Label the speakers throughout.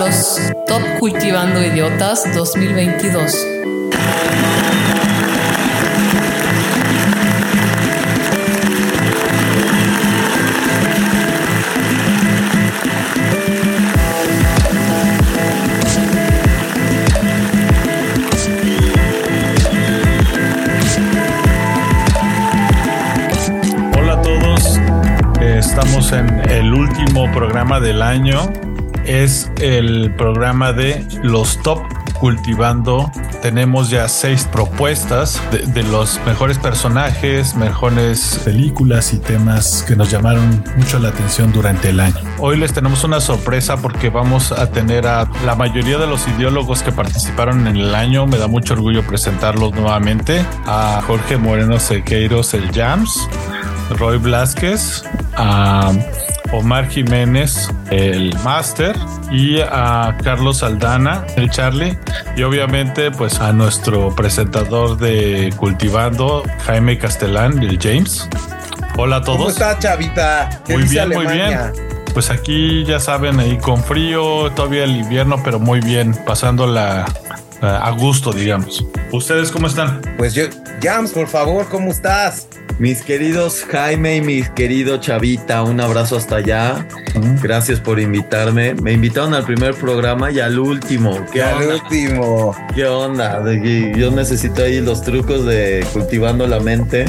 Speaker 1: los Top Cultivando Idiotas 2022.
Speaker 2: Hola a todos, Eh, estamos en el último programa del año. Es el programa de los top cultivando. Tenemos ya seis propuestas de, los mejores personajes, mejores películas y temas que nos llamaron mucho la atención durante el año. Hoy les tenemos una sorpresa porque vamos a tener a la mayoría de los ideólogos que participaron en el año. Me da mucho orgullo presentarlos nuevamente. A Jorge Moreno Sequeiros, el Jams. Roy Blasquez, a Omar Jiménez, el Master, y a Carlos Aldana, el Charlie, y obviamente pues a nuestro presentador de Cultivando, Jaime Castellán, el James. Hola a todos.
Speaker 3: ¿Cómo está, Chavita? ¿Qué
Speaker 2: Muy
Speaker 3: dice
Speaker 2: bien, muy
Speaker 3: Alemania?
Speaker 2: Pues aquí ya saben, ahí con frío, todavía el invierno, pero muy bien, pasándola eh, a gusto, digamos. ¿Ustedes cómo están?
Speaker 3: Pues yo, Jams, por favor, ¿cómo estás?
Speaker 4: Mis queridos Jaime y mi querido Chavita, un abrazo hasta allá. Gracias por invitarme. Me invitaron al primer programa y al último. ¿Qué
Speaker 3: Al
Speaker 4: onda?
Speaker 3: último.
Speaker 4: ¿Qué onda? Yo necesito ahí los trucos de cultivando la mente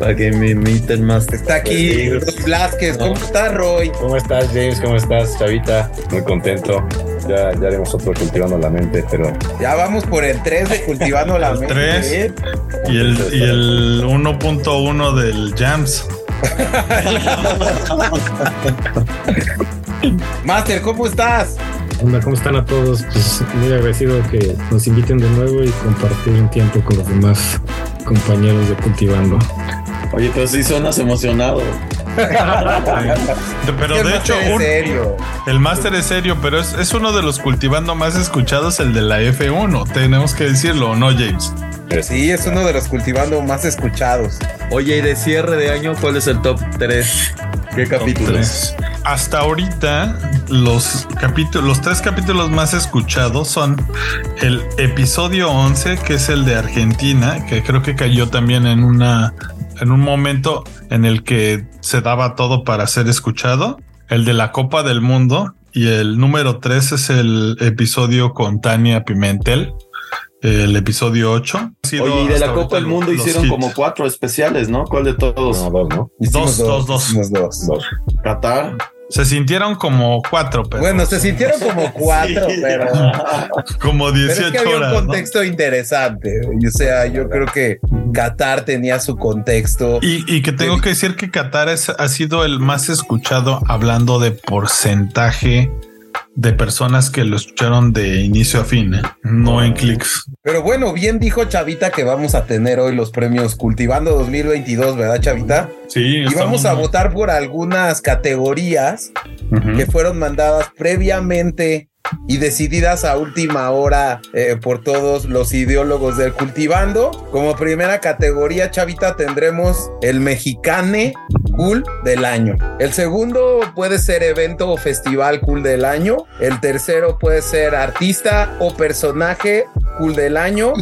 Speaker 4: para que me imiten más.
Speaker 3: Está aquí Roy Blasquez. ¿Cómo estás, Roy?
Speaker 5: ¿Cómo estás, James? ¿Cómo estás, Chavita? Muy contento. Ya, ya haremos otro cultivando la mente, pero
Speaker 3: Ya vamos por el 3 de Cultivando la
Speaker 2: El
Speaker 3: Mente.
Speaker 2: tres.
Speaker 3: ¿eh?
Speaker 2: Y el, y el 1.1 del Jams.
Speaker 3: Master, ¿cómo estás?
Speaker 6: Hola, ¿cómo están a todos? Pues muy agradecido que nos inviten de nuevo y compartir un tiempo con los demás compañeros de Cultivando.
Speaker 4: Oye, pero sí suenas emocionado.
Speaker 2: Pero
Speaker 3: El
Speaker 2: de hecho,
Speaker 3: es
Speaker 2: un-
Speaker 3: serio.
Speaker 2: el máster es serio, pero es, es uno de los cultivando más escuchados, el de la F1. Tenemos que decirlo, ¿o ¿no, James?
Speaker 3: Sí, es uno de los Cultivando más escuchados.
Speaker 4: Oye, y de cierre de año, ¿cuál es el top 3? ¿Qué capítulos?
Speaker 2: Hasta ahorita, los capítulos, los tres capítulos más escuchados son el episodio 11, que es el de Argentina, que creo que cayó también en una, en un momento en el que se daba todo para ser escuchado. El de la Copa del Mundo y el número 3 es el episodio con Tania Pimentel. El episodio 8. Ha sido
Speaker 4: Oye, y de la Copa del Mundo hicieron
Speaker 2: hits.
Speaker 4: como cuatro especiales, ¿no? ¿Cuál de todos?
Speaker 5: no, dos, ¿no?
Speaker 3: Hicimos
Speaker 2: Dos, dos, dos.
Speaker 3: dos.
Speaker 5: Dos.
Speaker 4: Qatar.
Speaker 2: Se sintieron como cuatro, pero
Speaker 3: Bueno, se sintieron como cuatro,
Speaker 4: Sí.
Speaker 3: pero,
Speaker 2: como
Speaker 3: pero
Speaker 2: 18
Speaker 3: es que había
Speaker 2: horas.
Speaker 3: un
Speaker 2: ¿no?
Speaker 3: contexto interesante. O sea, yo creo que Qatar tenía su contexto.
Speaker 2: Y, y que tengo que decir que Qatar es- ha sido el más escuchado hablando de porcentaje de personas que lo escucharon de inicio a fin, ¿eh? no en clics.
Speaker 3: Pero bueno, bien dijo Chavita que vamos a tener hoy los premios Cultivando 2022, ¿verdad, Chavita?
Speaker 2: Sí,
Speaker 3: Y vamos a votar por algunas categorías que fueron mandadas previamente y decididas a última hora eh, por todos los ideólogos del cultivando. Como primera categoría, Chavita, tendremos el mexicane cool del año. El segundo puede ser evento o festival cool del año. El tercero puede ser artista o personaje cool del año.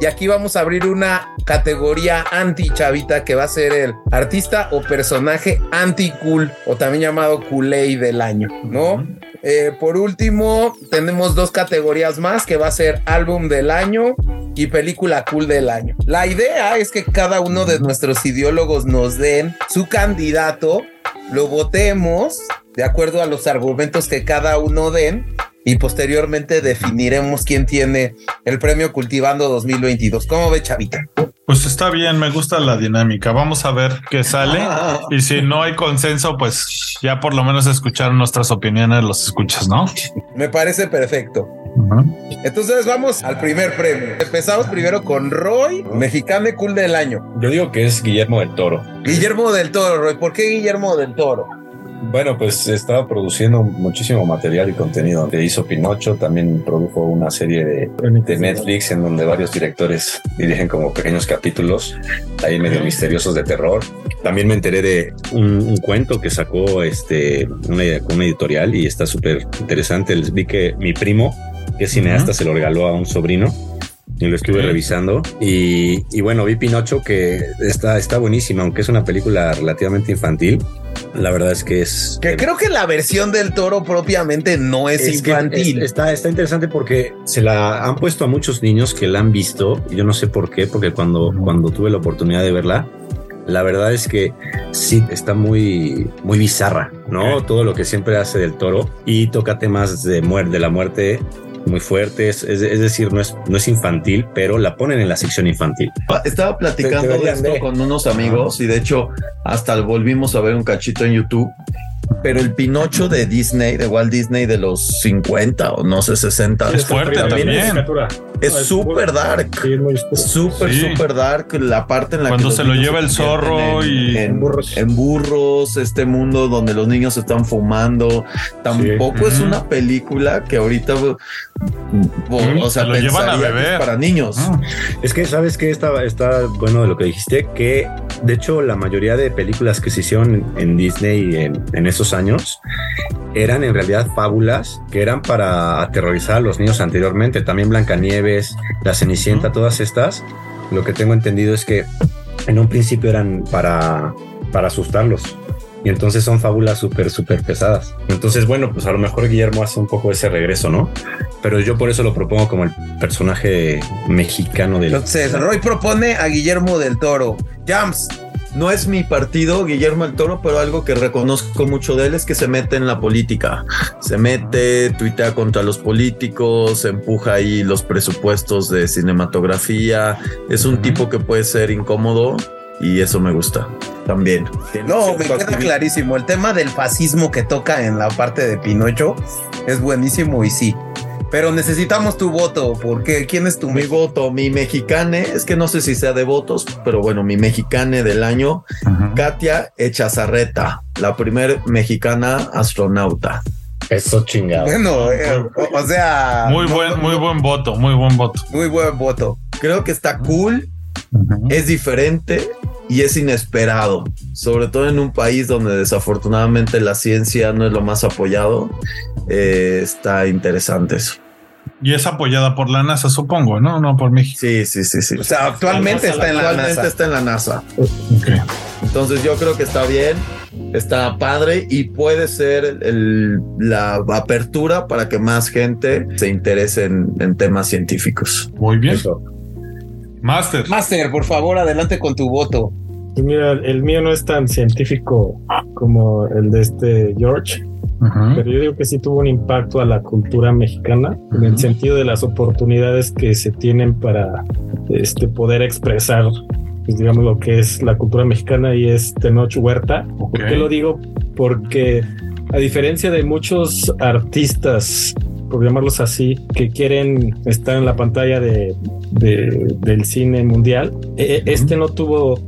Speaker 3: Y aquí vamos a abrir una categoría anti-chavita que va a ser el artista o personaje anti-cool o también llamado Kool-Aid del año, ¿no? Eh, por último, tenemos dos categorías más que va a ser álbum del año y película cool del año. La idea es que cada uno de nuestros ideólogos nos den su candidato, lo votemos de acuerdo a los argumentos que cada uno den y posteriormente definiremos quién tiene el premio Cultivando 2022. ¿Cómo ve, Chavita?
Speaker 2: Pues está bien, me gusta la dinámica. Vamos a ver qué sale. Y si no hay consenso, pues ya por lo menos escuchar nuestras opiniones los escuchas, ¿no?
Speaker 3: Me parece perfecto. Entonces vamos al primer premio. Empezamos primero con Roy, mexicano cool del año.
Speaker 5: Yo digo que es Guillermo del Toro.
Speaker 3: Guillermo del Toro, Roy. ¿Por qué Guillermo del Toro?
Speaker 5: Bueno, pues estaba produciendo muchísimo material y contenido. Que hizo Pinocho, también produjo una serie de, de Netflix en donde varios directores dirigen como pequeños capítulos ahí medio misteriosos de terror. También me enteré de un, un cuento que sacó este una, una editorial y está súper interesante. Les vi que mi primo, que es cineasta, se lo regaló a un sobrino y lo estuve revisando. Y, y bueno, vi Pinocho que está, está buenísima, aunque es una película relativamente infantil. La verdad es que es.
Speaker 3: Que creo que la versión del toro propiamente no es,
Speaker 5: Es
Speaker 3: infantil.
Speaker 5: es- está, está interesante porque se la han puesto a muchos niños que la han visto. Yo no sé por qué, porque cuando, cuando tuve la oportunidad de verla, la verdad es que sí está muy, muy bizarra, ¿no? Todo lo que siempre hace del toro y toca temas de muerte, de la muerte muy fuertes. Es, es decir, no es, no es infantil, pero la ponen en la sección infantil.
Speaker 4: Estaba platicando de esto
Speaker 5: de.
Speaker 4: con unos amigos y de hecho hasta volvimos a ver un cachito en YouTube. Pero el Pinocho de Disney, de Walt Disney de los 50 o no sé, 60.
Speaker 2: Es fuerte también.
Speaker 4: Es súper dark.
Speaker 6: Sí.
Speaker 4: Súper,
Speaker 2: Sí.
Speaker 4: súper dark. La parte en la
Speaker 2: Cuando
Speaker 4: que
Speaker 2: se lo lleva el zorro
Speaker 4: en-
Speaker 2: y-
Speaker 4: en,
Speaker 6: Burros.
Speaker 4: en burros, este mundo donde los niños están fumando. Tampoco es una película que ahorita, o, o sea,
Speaker 2: Se lo llevan a beber.
Speaker 4: para niños.
Speaker 2: Ah,
Speaker 5: Es que sabes que está, está bueno de lo que dijiste, que de hecho la mayoría de películas que se hicieron en Disney en, en esos años eran en realidad fábulas que eran para aterrorizar a los niños anteriormente. También Blancanieves, La Cenicienta, todas estas. Lo que tengo entendido es que en un principio eran para, para asustarlos. Y entonces son fábulas súper, súper pesadas. Entonces, bueno, pues a lo mejor Guillermo hace un poco ese regreso, ¿no? Pero yo por eso lo propongo como el personaje mexicano del...
Speaker 3: Entonces, Roy propone a Guillermo del Toro. Jams.
Speaker 4: No es mi partido, Guillermo el Toro, pero algo que reconozco mucho de él es que se mete en la política. Se mete, tuitea contra los políticos, empuja ahí los presupuestos de cinematografía. Es un tipo que puede ser incómodo y eso me gusta también.
Speaker 3: No, me queda
Speaker 4: activismo.
Speaker 3: clarísimo. El tema del fascismo que toca en la parte de Pinocho es buenísimo y sí. Pero necesitamos tu voto, porque ¿quién es tu
Speaker 4: Mi voto, mi mexicane, es que no sé si sea de votos, pero bueno, mi mexicane del año. Katia Echazarreta, la primer mexicana astronauta.
Speaker 5: Eso chingado.
Speaker 3: Bueno, eh, o, o sea,
Speaker 2: Muy
Speaker 3: no-
Speaker 2: buen,
Speaker 3: no-
Speaker 2: muy buen voto, muy buen voto.
Speaker 3: muy buen voto.
Speaker 4: Creo que está cool, es diferente y es inesperado, sobre todo en un país donde desafortunadamente la ciencia no es lo más apoyado. Eh, está interesante eso.
Speaker 2: Y es apoyada por la NASA, supongo, ¿no? No por México.
Speaker 4: Sí, sí, sí, sí.
Speaker 3: O sea, actualmente está en la
Speaker 4: Actualmente
Speaker 3: NASA.
Speaker 4: está en la NASA. Entonces yo creo que está bien, está padre y puede ser el- la apertura para que más gente se interese en, en temas científicos.
Speaker 2: Muy bien.
Speaker 5: Eso.
Speaker 2: Master.
Speaker 3: Master, por favor, adelante con tu voto.
Speaker 6: Mira, el mío no es tan científico como el de este George, Pero yo digo que sí tuvo un impacto a la cultura mexicana en el sentido de las oportunidades que se tienen para este poder expresar pues digamos lo que es la cultura mexicana y es Tenoch Huerta.
Speaker 2: Ok.
Speaker 6: ¿Por qué lo digo? Porque a diferencia de muchos artistas, por llamarlos así, que quieren estar en la pantalla de, de- del cine mundial, e- este no tuvo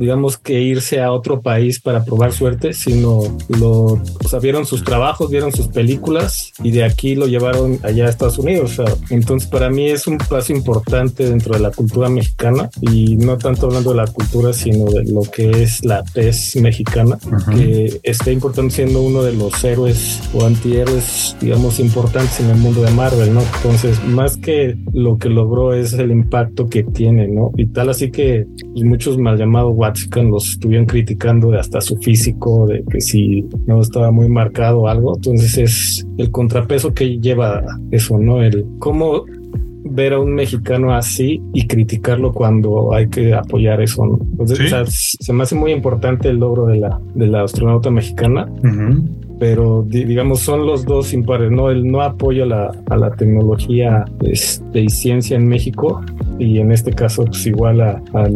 Speaker 6: digamos que irse a otro país para probar suerte, sino lo, o sea, vieron sus trabajos, vieron sus películas y de aquí lo llevaron allá a Estados Unidos. O sea, entonces para mí es un paso importante dentro de la cultura mexicana y no tanto hablando de la cultura, sino de lo que es la tez mexicana,
Speaker 2: Ujú.
Speaker 6: que está importante siendo uno de los héroes o antihéroes, digamos, importantes en el mundo de Marvel, ¿no? Entonces, más que lo que logró es el impacto que tiene, ¿no? Y tal así que pues, muchos mal llamados Los estuvieron criticando de hasta su físico, de que si no estaba muy marcado o algo. Entonces es el contrapeso que lleva eso, ¿no? El cómo ver a un mexicano así y criticarlo cuando hay que apoyar eso. ¿no? Entonces,
Speaker 2: Sí.
Speaker 6: o sea, se me hace muy importante el logro de la, de la astronauta mexicana, pero di- digamos son los dos impares, ¿no? El no apoyo a la, a la tecnología este, y ciencia en México y en este caso pues igual a- al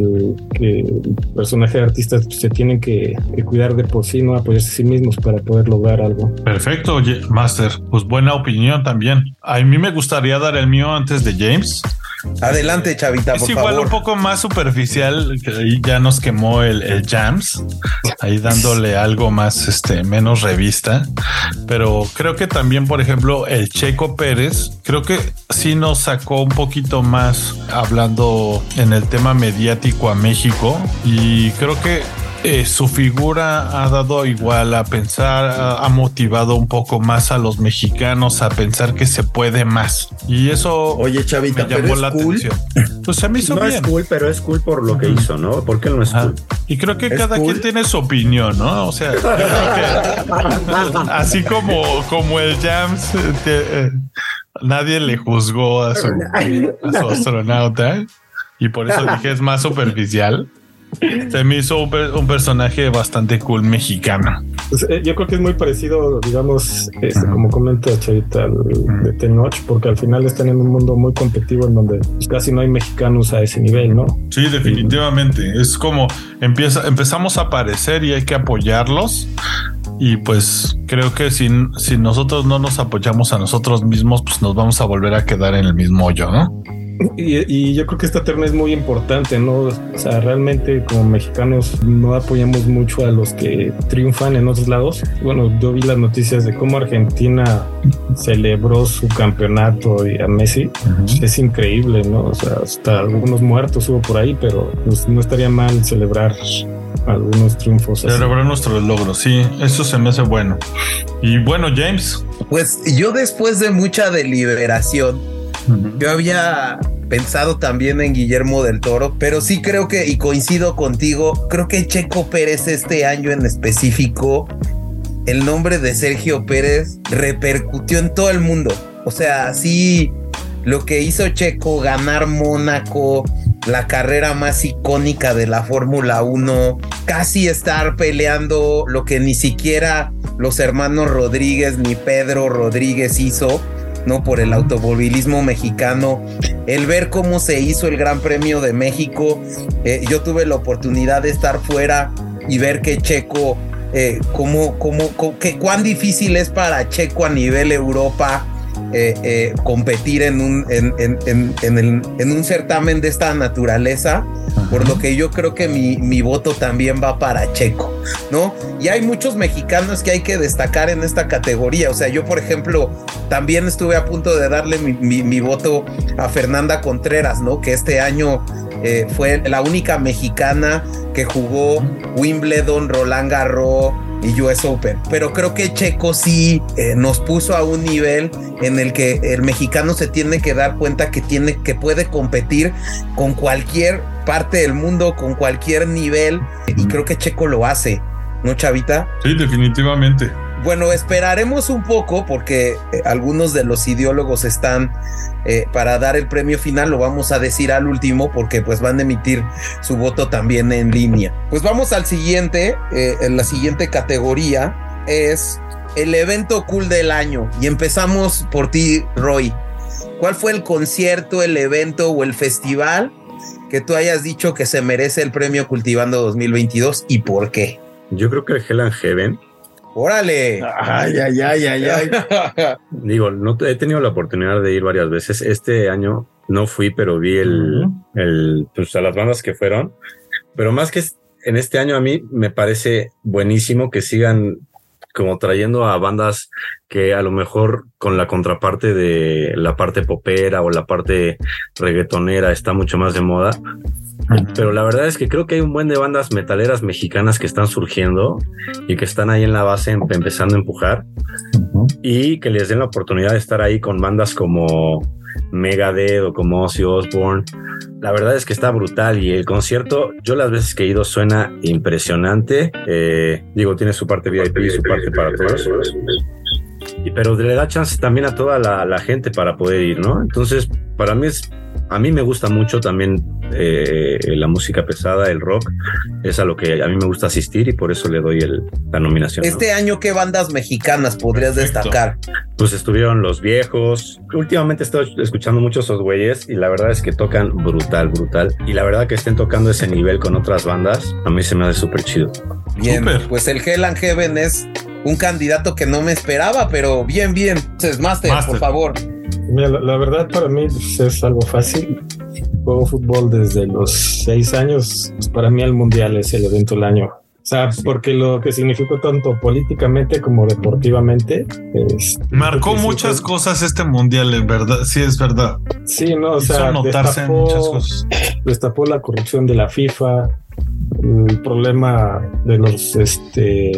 Speaker 6: que el personaje de artistas pues, se tienen que, que cuidar de por sí, no apoyarse a sí mismos para poder lograr algo.
Speaker 2: Perfecto, Master. Pues buena opinión también. A mí me gustaría dar el mío antes de James.
Speaker 3: Adelante, Chavita,
Speaker 2: es
Speaker 3: por
Speaker 2: igual
Speaker 3: favor.
Speaker 2: un poco más superficial, ahí ya nos quemó el, el Jams, ahí dándole algo más, este, menos revista. Pero creo que también, por ejemplo, el Checo Pérez, creo que sí nos sacó un poquito más hablando en el tema mediático a México y creo que eh, su figura ha dado igual a pensar, ha, motivado un poco más a los mexicanos a pensar que se puede más. Y eso
Speaker 4: Oye, Chavita,
Speaker 2: me
Speaker 4: pero
Speaker 2: llamó
Speaker 4: es
Speaker 2: la
Speaker 4: cool.
Speaker 2: atención. Pues se me hizo
Speaker 5: No
Speaker 2: bien.
Speaker 5: es cool, pero es cool por lo que hizo, ¿no? ¿Por qué no es
Speaker 2: Ajá.
Speaker 5: cool?
Speaker 2: Y creo que cada
Speaker 3: cool.
Speaker 2: quien tiene su opinión, ¿no? O sea, yo creo que así como, como el Jams, eh, te- eh, nadie le juzgó a su, a su astronauta y por eso dije es más superficial. Se me hizo un, per- un personaje bastante cool mexicano.
Speaker 6: Pues, eh, yo creo que es muy parecido, digamos, este, como comenta Chavita, al de Tenoch, porque al final están en un mundo muy competitivo en donde casi no hay mexicanos a ese nivel, ¿no?
Speaker 2: Sí, definitivamente. Es como empieza, empezamos a aparecer y hay que apoyarlos. Y pues creo que si, si nosotros no nos apoyamos a nosotros mismos, pues nos vamos a volver a quedar en el mismo hoyo, ¿no?
Speaker 6: Y, y yo creo que esta terna es muy importante, ¿no? O sea, realmente como mexicanos no apoyamos mucho a los que triunfan en otros lados. Bueno, yo vi las noticias de cómo Argentina celebró su campeonato y a Messi. Es increíble, ¿no? O sea, hasta algunos muertos hubo por ahí, pero pues, no estaría mal celebrar algunos triunfos.
Speaker 2: Celebrar nuestros logros, sí, eso se me hace bueno. Y bueno, James.
Speaker 3: Pues yo después de mucha deliberación, yo había pensado también en Guillermo del Toro, pero sí creo que, y coincido contigo, creo que Checo Pérez este año en específico, el nombre de Sergio Pérez repercutió en todo el mundo. O sea, sí, lo que hizo Checo, ganar Mónaco, la carrera más icónica de la Fórmula 1, casi estar peleando lo que ni siquiera los hermanos Rodríguez ni Pedro Rodríguez hizo, ¿no? Por el automovilismo mexicano, el ver cómo se hizo el Gran Premio de México, eh, yo tuve la oportunidad de estar fuera y ver que Checo, eh, cómo, cómo, cómo- que cuán difícil es para Checo a nivel Europa. Eh, eh, competir en un, en, en- en- en el- en un certamen de esta naturaleza, por lo que yo creo que mi, mi voto también va para Checo, ¿no? Y hay muchos mexicanos que hay que destacar en esta categoría, o sea, yo por ejemplo también estuve a punto de darle mi, mi- mi voto a Fernanda Contreras, ¿no? Que este año eh, fue la única mexicana que jugó Wimbledon, Roland Garros y US Open. Pero creo que Checo sí eh, nos puso a un nivel en el que el mexicano se tiene que dar cuenta que tiene que puede competir con cualquier parte del mundo, con cualquier nivel y creo que Checo lo hace, ¿no, Chavita?
Speaker 2: Sí, definitivamente.
Speaker 3: Bueno, esperaremos un poco porque eh, algunos de los ideólogos están eh, para dar el premio final, lo vamos a decir al último porque pues van a emitir su voto también en línea. Pues vamos al siguiente, eh, en la siguiente categoría es el evento cool del año y empezamos por ti, Roy. ¿Cuál fue el concierto, el evento o el festival que tú hayas dicho que se merece el premio Cultivando 2022 y por qué?
Speaker 5: Yo creo que el Hell and Heaven,
Speaker 3: Órale.
Speaker 4: Ay, ay, ay, ay, ay.
Speaker 5: digo, no he tenido la oportunidad de ir varias veces. Este año no fui, pero vi el, el pues a las bandas que fueron. Pero más que en este año a mí me parece buenísimo que sigan como trayendo a bandas que a lo mejor con la contraparte de la parte popera o la parte reggaetonera está mucho más de moda. Pero la verdad es que creo que hay un buen de bandas metaleras mexicanas que están surgiendo y que están ahí en la base em- empezando a empujar y que les den la oportunidad de estar ahí con bandas como Megadeth o como Ozzy Osbourne. La verdad es que está brutal y el concierto, yo las veces que he ido suena impresionante. Eh, digo, tiene su parte VIP y su parte para todos. Pero le da chance también a toda la, la gente para poder ir, ¿no? Entonces, para mí es, a mí me gusta mucho también eh, la música pesada, el rock, es a lo que a mí me gusta asistir y por eso le doy el, la nominación. ¿no?
Speaker 3: Este año, ¿qué bandas mexicanas podrías
Speaker 2: Perfecto.
Speaker 3: destacar?
Speaker 5: Pues estuvieron los viejos. Últimamente he estado escuchando mucho esos güeyes y la verdad es que tocan brutal, brutal. Y la verdad que estén tocando ese nivel con otras bandas, a mí se me hace súper chido.
Speaker 3: Bien,
Speaker 2: Súper.
Speaker 3: pues el Hell and Heaven es un candidato que no me esperaba, pero bien, bien. Entonces, Master,
Speaker 2: Master.
Speaker 3: por favor.
Speaker 6: Mira, la, la verdad para mí pues, es algo fácil. juego fútbol desde los seis años. Pues para mí el mundial es el evento del año. O sea, porque lo que significó tanto políticamente como deportivamente.
Speaker 2: Es, Marcó muchas cosas este mundial, en verdad. Sí, es verdad.
Speaker 6: Sí, no, o sea,
Speaker 2: notarse destapó, muchas cosas.
Speaker 6: Destapó la corrupción de la FIFA, el problema de los, este,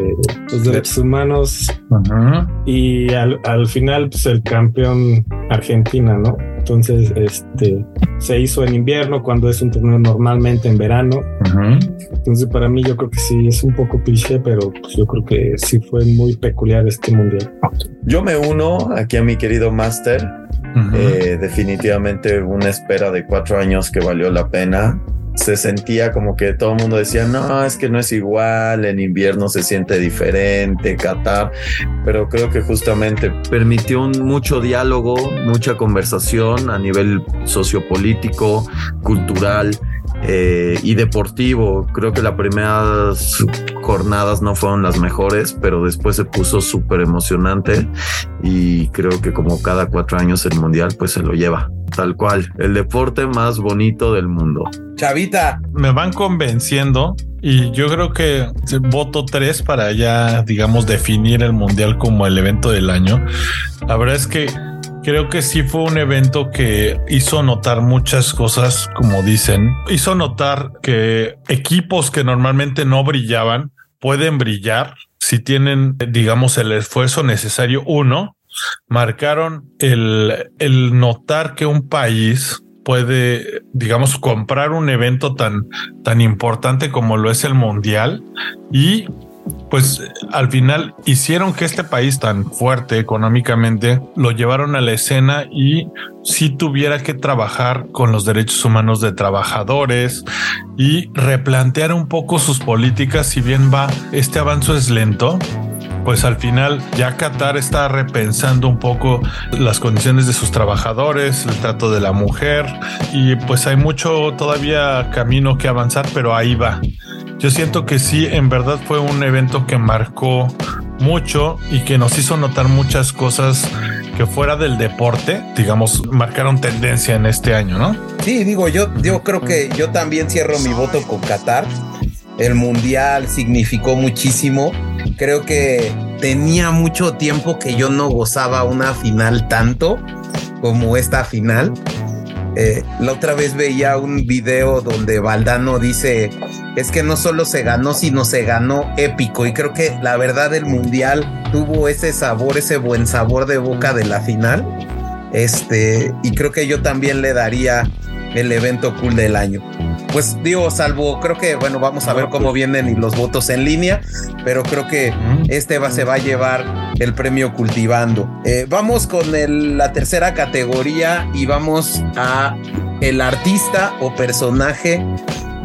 Speaker 6: los derechos humanos y al, al, final, pues el campeón Argentina, ¿no? Entonces, este se hizo en invierno cuando es un torneo normalmente en verano. Entonces, para mí, yo creo que sí es un poco cliché, pero pues, yo creo que sí fue muy peculiar este mundial.
Speaker 4: Yo me uno aquí a mi querido Master. Eh, definitivamente una espera de cuatro años que valió la pena se sentía como que todo el mundo decía, no, es que no es igual, en invierno se siente diferente, Qatar, pero creo que justamente permitió mucho diálogo, mucha conversación a nivel sociopolítico, cultural. Eh, y deportivo. Creo que las primeras jornadas no fueron las mejores, pero después se puso súper emocionante y creo que como cada cuatro años el mundial pues se lo lleva. Tal cual, el deporte más bonito del mundo.
Speaker 3: Chavita.
Speaker 2: Me van convenciendo y yo creo que voto tres para ya, digamos, definir el mundial como el evento del año. La verdad es que creo que sí fue un evento que hizo notar muchas cosas, como dicen. Hizo notar que equipos que normalmente no brillaban pueden brillar si tienen, digamos, el esfuerzo necesario. Uno, marcaron el, el notar que un país puede, digamos, comprar un evento tan, tan importante como lo es el mundial y pues al final hicieron que este país tan fuerte económicamente lo llevaron a la escena y si tuviera que trabajar con los derechos humanos de trabajadores y replantear un poco sus políticas, si bien va, este avance es lento, pues al final ya Qatar está repensando un poco las condiciones de sus trabajadores, el trato de la mujer y pues hay mucho todavía camino que avanzar, pero ahí va. Yo siento que sí, en verdad fue un evento que marcó mucho y que nos hizo notar muchas cosas que fuera del deporte, digamos, marcaron tendencia en este año, ¿no?
Speaker 3: Sí, digo, yo, yo creo que yo también cierro mi voto con Qatar. El mundial significó muchísimo. Creo que tenía mucho tiempo que yo no gozaba una final tanto como esta final. Eh, la otra vez veía un video donde Valdano dice, es que no solo se ganó, sino se ganó épico. Y creo que la verdad el Mundial tuvo ese sabor, ese buen sabor de boca de la final. Este, y creo que yo también le daría el evento cool del año. Pues digo, salvo, creo que, bueno, vamos a ver cómo vienen los votos en línea, pero creo que este va, se va a llevar el premio cultivando. Eh, vamos con la tercera categoría y vamos a el artista o personaje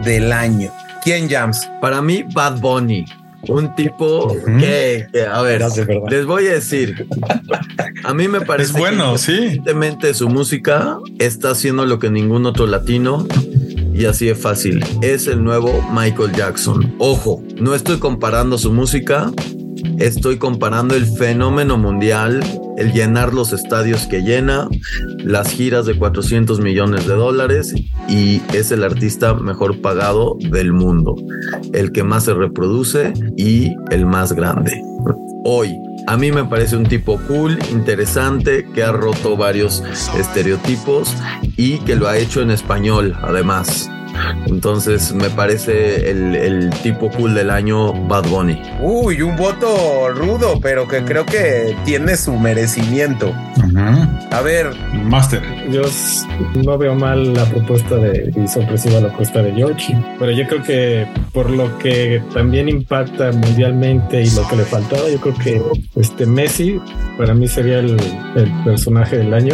Speaker 3: del año. ¿Quién Jams?
Speaker 4: Para mí, Bad Bunny. Un tipo que, a ver, les voy a decir, a mí me parece
Speaker 2: es bueno, sí.
Speaker 4: su música está haciendo lo que ningún otro latino y así es fácil. Es el nuevo Michael Jackson. Ojo, no estoy comparando su música, estoy comparando el fenómeno mundial, el llenar los estadios que llena, las giras de 400 millones de dólares y es el artista mejor pagado del mundo, el que más se reproduce y el más grande. Hoy, a mí me parece un tipo cool, interesante, que ha roto varios estereotipos y que lo ha hecho en español, además. Entonces me parece el, tipo cool del año Bad Bunny.
Speaker 3: Uy, un voto rudo, pero que creo que tiene su merecimiento. A ver,
Speaker 2: Master.
Speaker 6: Yo no veo mal la propuesta de y sorpresiva la propuesta de George, pero yo creo que por lo que también impacta mundialmente y lo que le faltaba, yo creo que este Messi para mí sería el, personaje del año.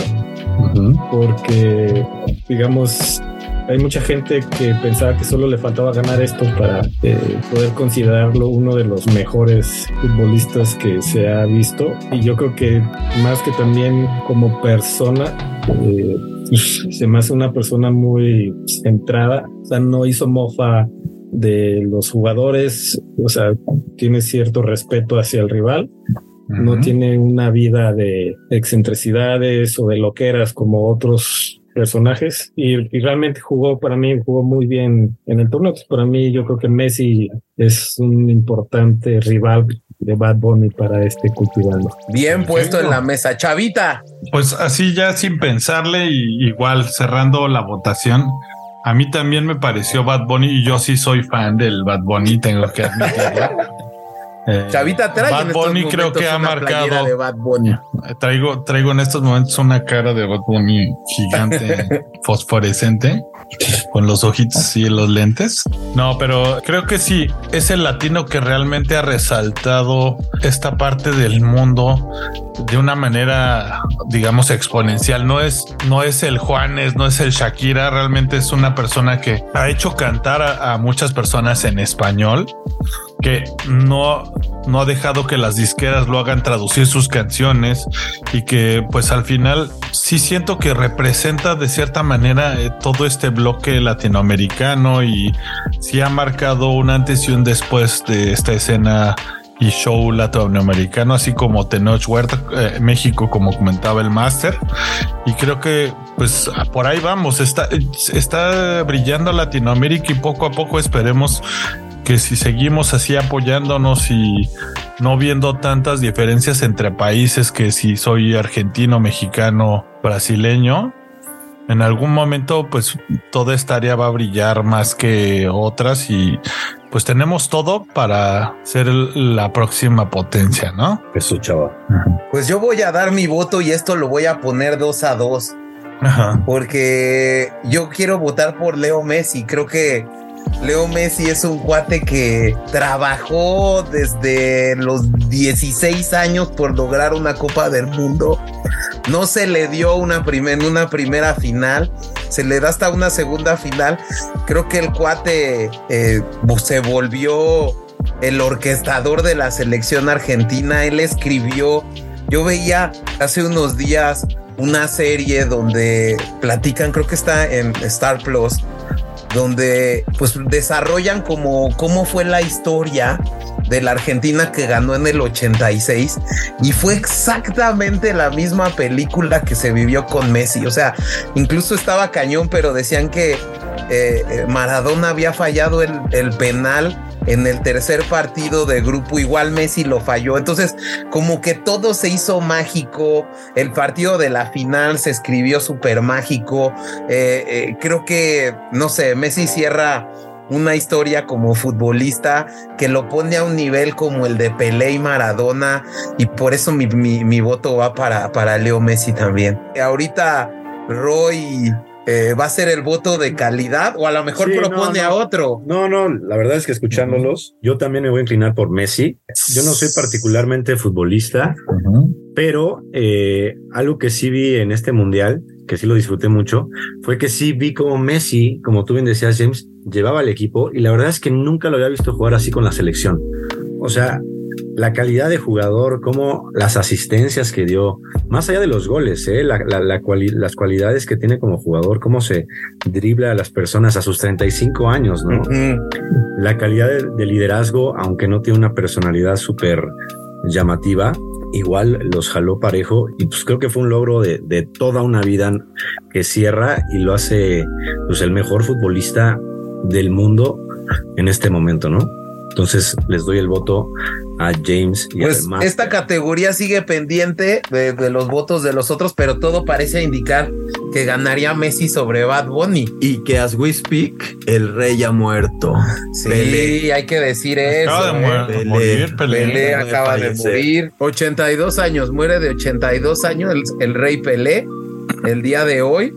Speaker 6: Porque, digamos, hay mucha gente que pensaba que solo le faltaba ganar esto para eh, poder considerarlo uno de los mejores futbolistas que se ha visto. Y yo creo que más que también como persona, eh, pues, se me hace una persona muy centrada. O sea, no hizo mofa de los jugadores, o sea, tiene cierto respeto hacia el rival. No tiene una vida de excentricidades o de loqueras como otros personajes y, y, realmente jugó para mí, jugó muy bien en el torneo. Para mí yo creo que Messi es un importante rival de Bad Bunny para este cultivando.
Speaker 3: Bien puesto en la mesa, Chavita.
Speaker 2: Pues así ya sin pensarle y igual cerrando la votación. A mí también me pareció Bad Bunny y yo sí soy fan del Bad Bunny, tengo que admitirlo.
Speaker 3: Eh, Chavita trae
Speaker 2: Bad Bunny creo que ha marcado. De Bad Bunny. Traigo, traigo en estos momentos una cara de Bad Bunny gigante, fosforescente con los ojitos y los lentes. No, pero creo que sí, es el latino que realmente ha resaltado esta parte del mundo de una manera, digamos, exponencial. No es, no es el Juanes, no es el Shakira, realmente es una persona que ha hecho cantar a, a muchas personas en español que no, no ha dejado que las disqueras lo hagan traducir sus canciones y que pues al final sí siento que representa de cierta manera eh, todo este bloque latinoamericano y sí ha marcado un antes y un después de esta escena y show latinoamericano, así como Tenoch Huerta, eh, México, como comentaba el máster. Y creo que pues por ahí vamos, está, está brillando Latinoamérica y poco a poco esperemos que si seguimos así apoyándonos y no viendo tantas diferencias entre países, que si soy argentino, mexicano, brasileño, en algún momento pues toda esta área va a brillar más que otras y pues tenemos todo para ser la próxima potencia, ¿no?
Speaker 5: Eso, chava.
Speaker 3: Pues yo voy a dar mi voto y esto lo voy a poner dos a dos. Porque yo quiero votar por Leo Messi. Creo que Leo Messi es un cuate que trabajó desde los 16 años por lograr una Copa del Mundo. No se le dio una, una primera final, se le da hasta una segunda final. Creo que el cuate eh, se volvió el orquestador de la selección argentina. Él escribió, yo veía hace unos días una serie donde platican, creo que está en Star Plus donde pues desarrollan como cómo fue la historia de la Argentina que ganó en el 86 y fue exactamente la misma película que se vivió con Messi. O sea, incluso estaba cañón, pero decían que eh, eh, Maradona había fallado el, el penal en el tercer partido de grupo, igual Messi lo falló. Entonces, como que todo se hizo mágico. El partido de la final se escribió súper mágico. Eh, eh, creo que, no sé, Messi cierra una historia como futbolista que lo pone a un nivel como el de Pelé y Maradona y por eso mi, mi voto va para, para Leo Messi también. Ahorita Roy eh, va a ser el voto de calidad o a lo mejor propone a otro.
Speaker 5: No, no, la verdad es que escuchándolos, yo también me voy a inclinar por Messi. Yo no soy particularmente futbolista, pero eh, algo que sí vi en este mundial, que sí lo disfruté mucho, fue que sí vi como Messi, como tú bien decías, James, llevaba al equipo y la verdad es que nunca lo había visto jugar así con la selección. O sea, la calidad de jugador, como las asistencias que dio, más allá de los goles, ¿eh? la, las cualidades que tiene como jugador, cómo se dribla a las personas a sus 35 años, ¿no? La calidad de, liderazgo, aunque no tiene una personalidad súper llamativa, igual los jaló parejo y pues creo que fue un logro de, de, toda una vida que cierra y lo hace pues el mejor futbolista del mundo en este momento, ¿no? Entonces les doy el voto a James y
Speaker 3: pues esta categoría sigue pendiente de, los votos de los otros, pero todo parece indicar que ganaría Messi sobre Bad Bunny.
Speaker 4: Y que as we speak, el rey ha muerto.
Speaker 3: Sí, hay que decir eso.
Speaker 2: Acaba de ¿eh? morir,
Speaker 3: Pelé, acaba de morir. 82 años, muere de 82 años el, el rey Pelé el día de hoy,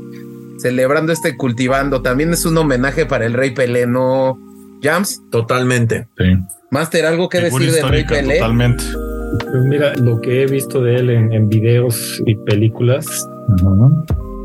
Speaker 3: celebrando este cultivando. También es un homenaje para el rey Pelé, ¿no? Jams.
Speaker 4: Totalmente.
Speaker 2: Sí.
Speaker 3: Master, ¿algo que decir de Rey Pelé?
Speaker 2: Totalmente.
Speaker 6: Pues mira, lo que he visto de él en, videos y películas,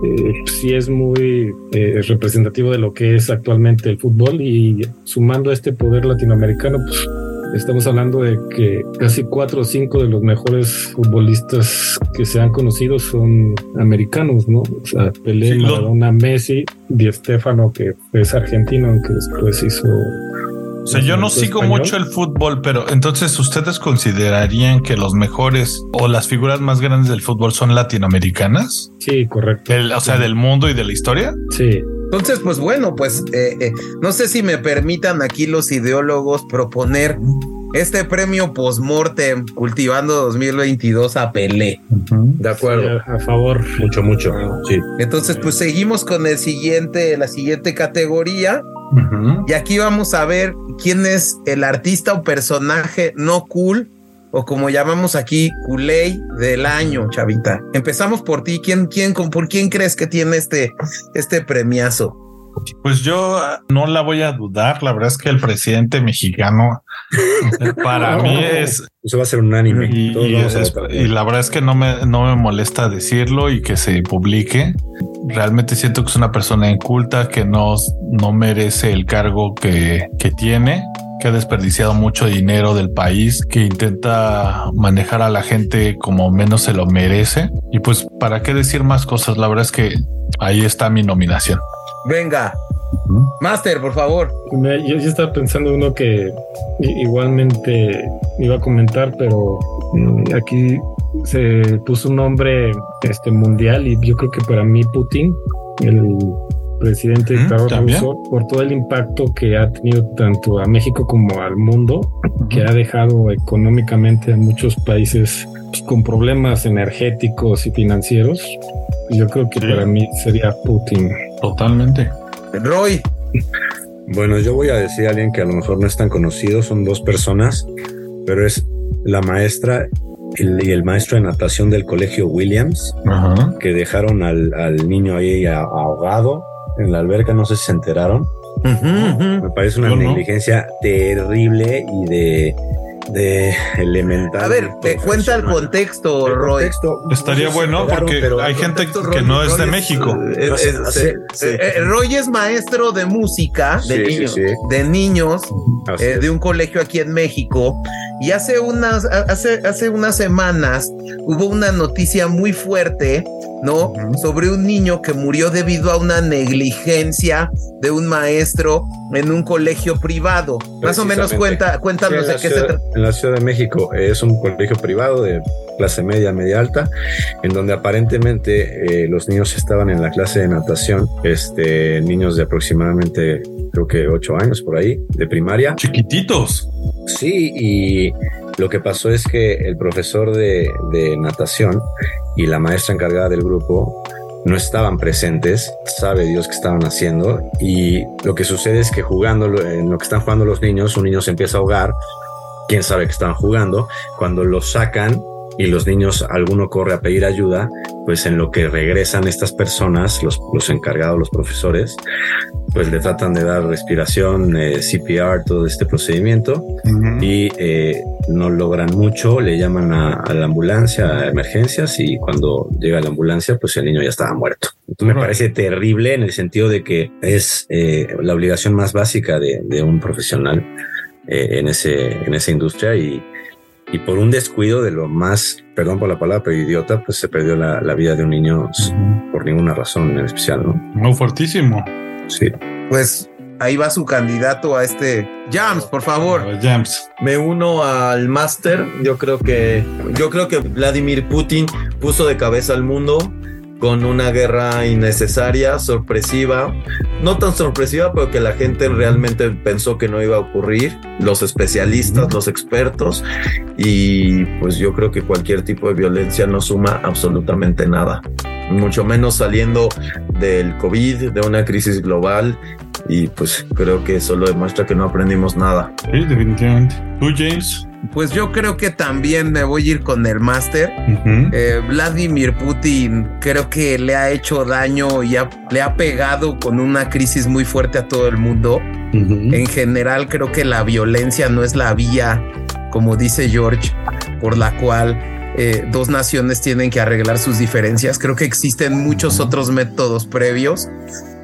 Speaker 6: eh, sí es muy eh, representativo de lo que es actualmente el fútbol y sumando a este poder latinoamericano, pues estamos hablando de que casi cuatro o cinco de los mejores futbolistas que se han conocido son americanos, ¿no? O sea, Pelé, Maradona, Messi, Di Stefano, que es argentino, aunque después hizo
Speaker 2: O sea, yo no sigo mucho el fútbol, pero entonces ustedes considerarían que los mejores o las figuras más grandes del fútbol son latinoamericanas?
Speaker 6: Sí, correcto.
Speaker 2: o sea, del mundo y de la historia.
Speaker 6: Sí.
Speaker 3: Entonces, pues bueno, pues eh, eh, no sé si me permitan aquí los ideólogos proponer este premio postmortem cultivando 2022 a Pelé.
Speaker 4: De acuerdo.
Speaker 6: a favor.
Speaker 5: Mucho, mucho. Sí.
Speaker 3: Entonces, pues seguimos con el siguiente, la siguiente categoría. Y aquí vamos a ver quién es el artista o personaje no cool o como llamamos aquí, culey del año, chavita. Empezamos por ti. ¿Quién, quién, por quién crees que tiene este, este premiazo?
Speaker 2: Pues yo ah, no la voy a dudar. La verdad es que el presidente mexicano para mí es.
Speaker 5: Eso va a ser un anime.
Speaker 2: Y, la verdad es que no me, no me molesta decirlo y que se publique. Realmente siento que es una persona inculta que no, no merece el cargo que, que tiene que ha desperdiciado mucho dinero del país, que intenta manejar a la gente como menos se lo merece. Y pues, ¿para qué decir más cosas? La verdad es que ahí está mi nominación.
Speaker 3: Venga. Master, por favor.
Speaker 6: Yo, yo estaba pensando uno que igualmente iba a comentar, pero mm, aquí se puso un nombre este mundial y yo creo que para mí Putin, el presidente ruso, por todo el impacto que ha tenido tanto a México como al mundo, que ha dejado económicamente a muchos países pues, con problemas energéticos y financieros. Yo creo que para mí sería Putin.
Speaker 2: Totalmente.
Speaker 3: Roy.
Speaker 5: Bueno, yo voy a decir a alguien que a lo mejor no es tan conocido, son dos personas, pero es la maestra y el maestro de natación del colegio Williams, que dejaron al, al niño ahí ahogado en la alberca, no sé si se enteraron. Me parece una negligencia terrible y de de elemental.
Speaker 3: A ver, te cuenta el contexto, Roy.
Speaker 2: Estaría bueno porque hay gente que no es de México.
Speaker 3: Roy es maestro de música de niños, de, niños eh, de un colegio aquí en México. Y hace unas, hace, hace unas semanas hubo una noticia muy fuerte, ¿no? Sobre un niño que murió debido a una negligencia de un maestro en un colegio privado. Más o menos cuenta, cuéntanos de qué se trata
Speaker 5: en la Ciudad de México. Es un colegio privado de clase media, media alta, en donde aparentemente eh, los niños estaban en la clase de natación, este, niños de aproximadamente, creo que ocho años por ahí, de primaria.
Speaker 2: Chiquititos.
Speaker 5: Sí, y lo que pasó es que el profesor de, de natación y la maestra encargada del grupo no estaban presentes, sabe Dios qué estaban haciendo y lo que sucede es que jugando en lo que están jugando los niños, un niño se empieza a ahogar, quién sabe que están jugando, cuando los sacan y los niños, alguno corre a pedir ayuda, pues en lo que regresan estas personas, los, los encargados, los profesores, pues le tratan de dar respiración, eh, CPR, todo este procedimiento y eh, no logran mucho, le llaman a, la ambulancia, a emergencias y cuando llega la ambulancia, pues el niño ya estaba muerto. Entonces me parece terrible en el sentido de que es eh, la obligación más básica de, de un profesional eh, en, ese, en esa industria y, y por un descuido de lo más, perdón por la palabra, pero idiota, pues se perdió la, la vida de un niño por ninguna razón en especial, ¿no?
Speaker 2: Muy fuertísimo.
Speaker 5: Sí.
Speaker 3: Pues ahí va su candidato a este Jams, por favor.
Speaker 2: Jams.
Speaker 4: Me uno al máster. Yo creo que yo creo que Vladimir Putin puso de cabeza al mundo con una guerra innecesaria, sorpresiva, no tan sorpresiva, pero que la gente realmente pensó que no iba a ocurrir, los especialistas, los expertos, y pues yo creo que cualquier tipo de violencia no suma absolutamente nada, mucho menos saliendo del COVID, de una crisis global, y pues creo que eso lo demuestra que no aprendimos nada.
Speaker 2: Sí, definitivamente. ¿Tú, James?
Speaker 3: Pues yo creo que también me voy a ir con el máster. Eh, Vladimir Putin creo que le ha hecho daño y le ha pegado con una crisis muy fuerte a todo el mundo. En general creo que la violencia no es la vía, como dice George, por la cual eh, dos naciones tienen que arreglar sus diferencias. Creo que existen muchos otros métodos previos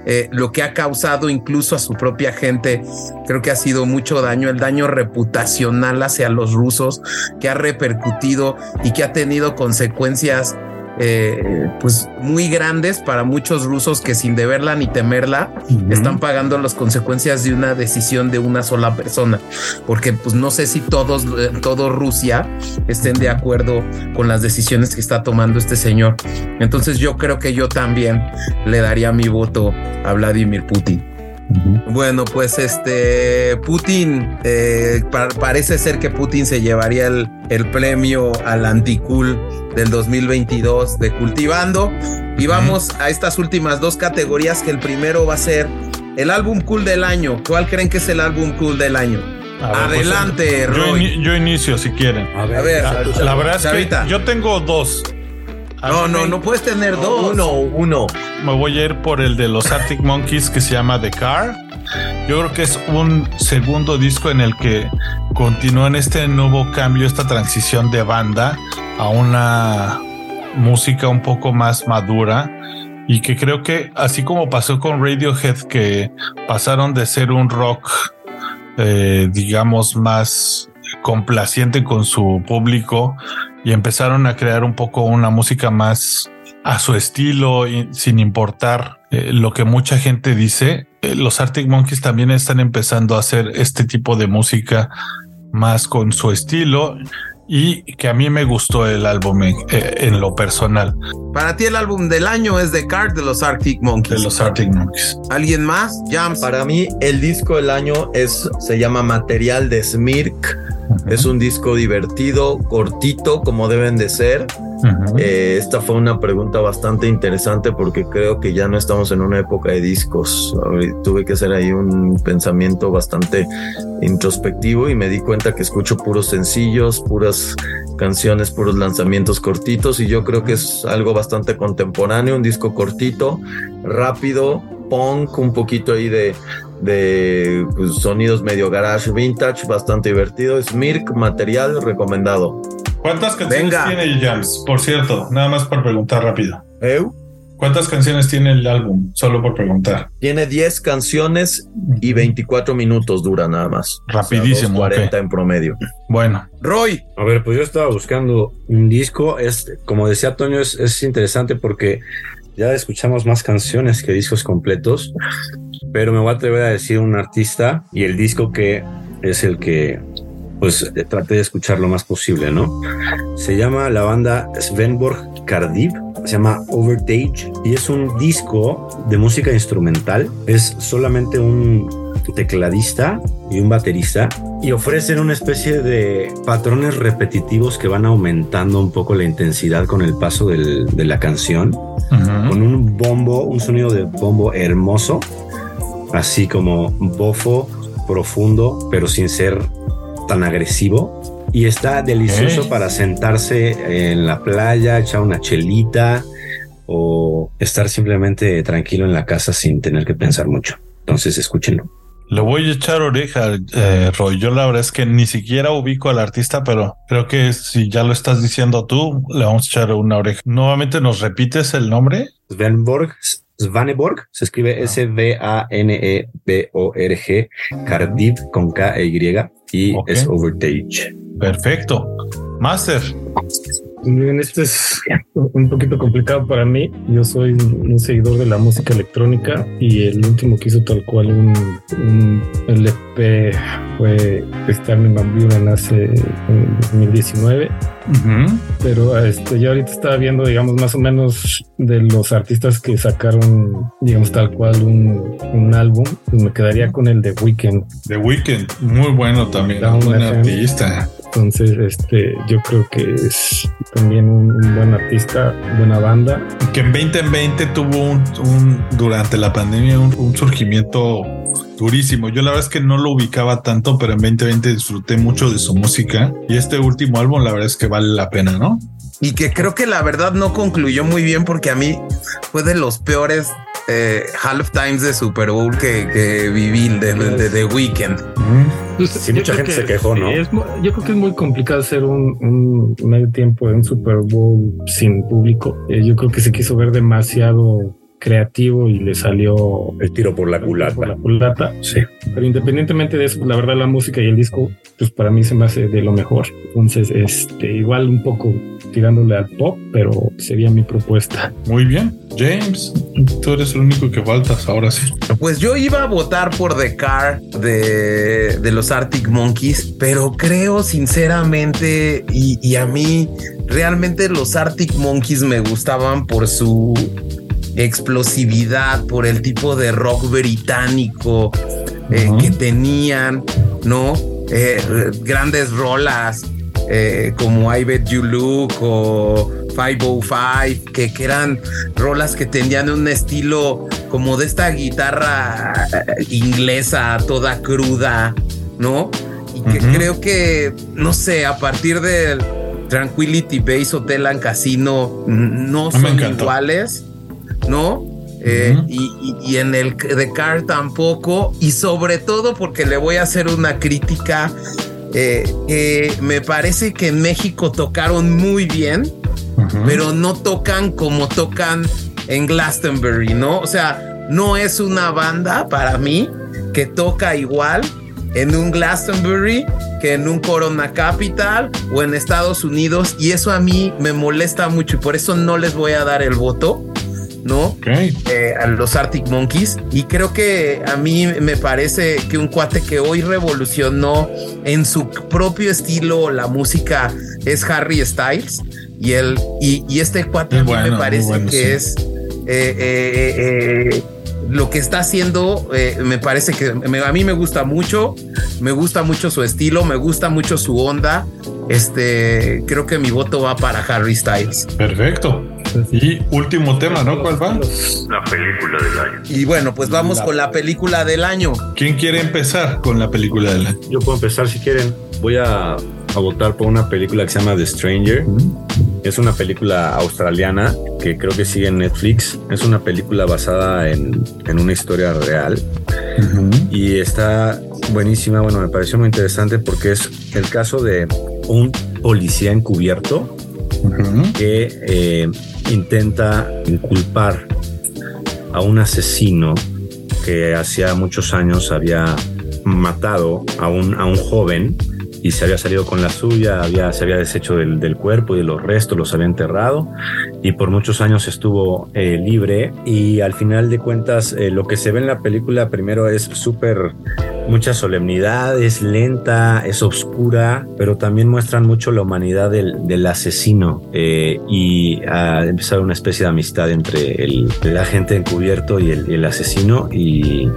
Speaker 3: eh, lo que ha causado incluso a su propia gente, creo que ha sido mucho daño, el daño reputacional hacia los rusos que ha repercutido y que ha tenido consecuencias eh, pues muy grandes para muchos rusos que sin deberla ni temerla están pagando las consecuencias de una decisión de una sola persona, porque pues no sé si todos, eh, todo Rusia estén de acuerdo con las decisiones que está tomando este señor. Entonces yo creo que yo también le daría mi voto a Vladimir Putin. Bueno, pues este Putin, eh, parece ser que Putin se llevaría el, el premio al anticool del 2022 de Cultivando. Y vamos a estas últimas dos categorías, que el primero va a ser el álbum cool del año. ¿Cuál creen que es el álbum cool del año? Pues, Adelante,
Speaker 2: Roy. Yo, inicio si quieren.
Speaker 3: A ver,
Speaker 2: la, verdad es que yo tengo dos.
Speaker 3: No, no, no puedes tener dos.
Speaker 4: Uno, uno.
Speaker 2: Me voy a ir por el de los Arctic Monkeys que se llama The Car. Yo creo que es un segundo disco en el que continúa en este nuevo cambio, esta transición de banda a una música un poco más madura y que creo que así como pasó con Radiohead que pasaron de ser un rock eh, digamos más complaciente con su público y empezaron a crear un poco una música más a su estilo y sin importar eh, lo que mucha gente dice. Eh, los Arctic Monkeys también están empezando a hacer este tipo de música más con su estilo y que a mí me gustó el álbum en, eh, lo personal.
Speaker 3: Para ti el álbum del año es The Card de los Arctic Monkeys.
Speaker 2: De los Arctic Monkeys.
Speaker 3: ¿Alguien más? Jams.
Speaker 4: Para mí el disco del año es se llama Material de Smirk. Es un disco divertido, cortito, como deben de ser. Eh, esta fue una pregunta bastante interesante porque creo que ya no estamos en una época de discos. Tuve que hacer ahí un pensamiento bastante introspectivo y me di cuenta que escucho puros sencillos, puras canciones, puros lanzamientos cortitos y yo creo que es algo bastante contemporáneo, un disco cortito, rápido, punk, un poquito ahí de, pues, sonidos medio garage vintage, bastante divertido. Smirk, material recomendado.
Speaker 2: ¿Cuántas canciones tiene Jams? Por cierto, nada más por preguntar rápido.
Speaker 4: ¿Eu?
Speaker 2: ¿Cuántas canciones tiene el álbum? Solo por preguntar.
Speaker 4: Tiene 10 canciones y 24 minutos dura nada más.
Speaker 2: Rapidísimo.
Speaker 4: 40 en promedio.
Speaker 2: Bueno.
Speaker 3: Roy.
Speaker 5: A ver, pues yo estaba buscando un disco. Es, como decía Toño, es, es interesante porque ya escuchamos más canciones que discos completos. Pero me voy a atrever a decir un artista y el disco que es el que pues eh, traté de escuchar lo más posible, ¿no? Se llama la banda Svenborg Cardiff, se llama Overtage y es un disco de música instrumental. Es solamente un tecladista y un baterista y ofrecen una especie de patrones repetitivos que van aumentando un poco la intensidad con el paso de la canción, con un bombo, un sonido de bombo hermoso, así como bofo, profundo, pero sin ser tan agresivo y está delicioso para sentarse en la playa, echar una chelita o estar simplemente tranquilo en la casa sin tener que pensar mucho. Entonces escúchenlo.
Speaker 2: Le voy a echar oreja, eh, Roy. Yo la verdad es que ni siquiera ubico al artista, pero creo que si ya lo estás diciendo tú, le vamos a echar una oreja. Nuevamente, ¿nos repites el nombre?
Speaker 5: Svenborg, Svaneborg, se escribe ah. S-V-A-N-E-B-O-R-G, Cardiff con K-E-Y y es Overtage.
Speaker 2: Perfecto. Master.
Speaker 6: Bien, esto es un poquito complicado para mí. Yo soy un seguidor de la música electrónica y el último que hizo tal cual un, LP fue Starman Van Buren hace en 2019. Pero este, yo ahorita estaba viendo, digamos, más o menos de los artistas que sacaron, digamos, tal cual un, un álbum. Pues me quedaría con el de Weekend.
Speaker 2: The Weekend, muy bueno también. Un buen artista.
Speaker 6: Entonces, este, yo creo que es también un, buen artista, buena banda.
Speaker 2: Que en 2020 tuvo un, durante la pandemia un, surgimiento durísimo. Yo la verdad es que no lo ubicaba tanto, pero en 2020 disfruté mucho de su música y este último álbum la verdad es que vale la pena, ¿no?
Speaker 3: Y que creo que la verdad no concluyó muy bien porque a mí fue de los peores eh, half times de Super Bowl que, viví de, The Weeknd.
Speaker 5: Pues, mucha gente se quejó, ¿no?
Speaker 6: yo creo que es muy complicado hacer un, medio tiempo en Super Bowl sin público. Eh, yo creo que se quiso ver demasiado creativo y le salió
Speaker 5: el tiro por la culata.
Speaker 6: Por la culata. Sí. Pero independientemente de eso, la verdad la música y el disco, pues para mí se me hace de lo mejor. Entonces, este, igual un poco tirándole al pop, pero sería mi propuesta.
Speaker 2: Muy bien. James, tú eres el único que faltas ahora sí.
Speaker 3: Pues yo iba a votar por The Car de, de los Arctic Monkeys, pero creo sinceramente y, y a mí realmente los Arctic Monkeys me gustaban por su explosividad, por el tipo de rock británico eh, que tenían, ¿no? Eh, grandes rolas eh, como I Bet You Look o 505, que, que eran rolas que tenían un estilo como de esta guitarra inglesa toda cruda, ¿no? Y que creo que, no sé, a partir del Tranquility Base Hotel and Casino no son iguales, ¿no? Eh, y, en el de Car tampoco, y sobre todo porque le voy a hacer una crítica eh, que me parece que en México tocaron muy bien, pero no tocan como tocan en Glastonbury, ¿no? O sea, no es una banda para mí que toca igual en un Glastonbury que en un Corona Capital o en Estados Unidos y eso a mí me molesta mucho y por eso no les voy a dar el voto. ¿No? Eh, a los Arctic Monkeys. Y creo que a mí me parece que un cuate que hoy revolucionó en su propio estilo la música es Harry Styles. Y, el, y, este cuate a mí me parece que es eh, eh, lo que está haciendo. me parece que a mí me gusta mucho. Me gusta mucho su estilo, me gusta mucho su onda. Este creo que mi voto va para Harry Styles.
Speaker 2: Perfecto. Y último tema, ¿no? ¿Cuál va?
Speaker 7: La película del año.
Speaker 3: Y bueno, pues vamos con la película del año.
Speaker 2: ¿Quién quiere empezar con la película del año?
Speaker 5: Yo puedo empezar si quieren. Voy a, votar por una película que se llama The Stranger. Es una película australiana que creo que sigue en Netflix. Es una película basada en, una historia real. Y está buenísima. Bueno, me pareció muy interesante porque es el caso de un policía encubierto que eh, intenta inculpar a un asesino que hacía muchos años había matado a un, a un joven y se había salido con la suya, había, se había deshecho del, cuerpo y de los restos, los había enterrado y por muchos años estuvo eh, libre y al final de cuentas eh, lo que se ve en la película primero es súper mucha solemnidad, es lenta, es oscura, pero también muestran mucho la humanidad del, asesino eh, y a empezar una especie de amistad entre el, agente encubierto y el, asesino y,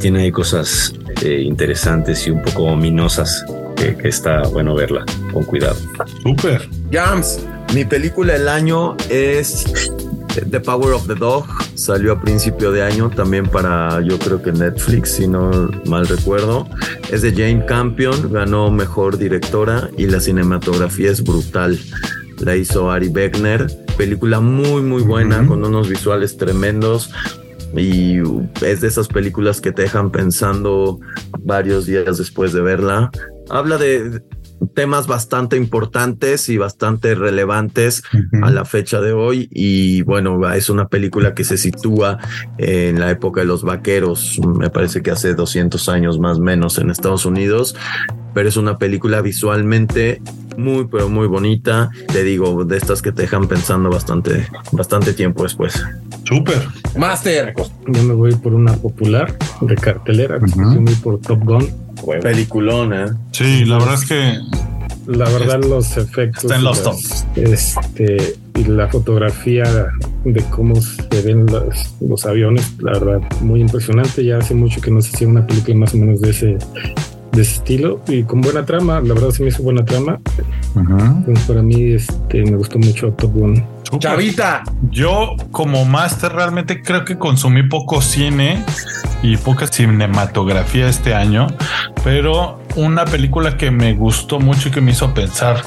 Speaker 5: tiene ahí cosas interesantes y un poco ominosas que, está bueno verla con cuidado.
Speaker 2: Súper.
Speaker 4: Jams, mi película del año es The Power of the Dog. Salió a principio de año también para, yo creo que Netflix, si no mal recuerdo. Es de Jane Campion, ganó mejor directora y la cinematografía es brutal. La hizo Ari Beckner. Película muy, muy buena, con unos visuales tremendos y es de esas películas que te dejan pensando varios días después de verla habla de temas bastante importantes y bastante relevantes a la fecha de hoy y bueno, es una película que se sitúa en la época de los vaqueros, me parece que hace 200 años más o menos en Estados Unidos, pero es una película visualmente muy pero muy bonita, te digo, de estas que te dejan pensando bastante bastante tiempo después.
Speaker 2: Súper.
Speaker 3: Master.
Speaker 6: Yo me voy por una popular de cartelera, yo voy por Top Gun
Speaker 4: Peliculón, ¿eh?
Speaker 2: Sí, la verdad es que.
Speaker 6: La verdad, los efectos.
Speaker 2: Está en los tops.
Speaker 6: Este, y la fotografía de cómo se ven los, aviones, la verdad, muy impresionante. Ya hace mucho que no se hacía una película más o menos de ese, de ese estilo y con buena trama. La verdad, se me hizo buena trama. para mí, este, me gustó mucho Top Gun.
Speaker 3: Chavita.
Speaker 2: Yo, como máster, realmente creo que consumí poco cine y poca cinematografía este año, pero una película que me gustó mucho y que me hizo pensar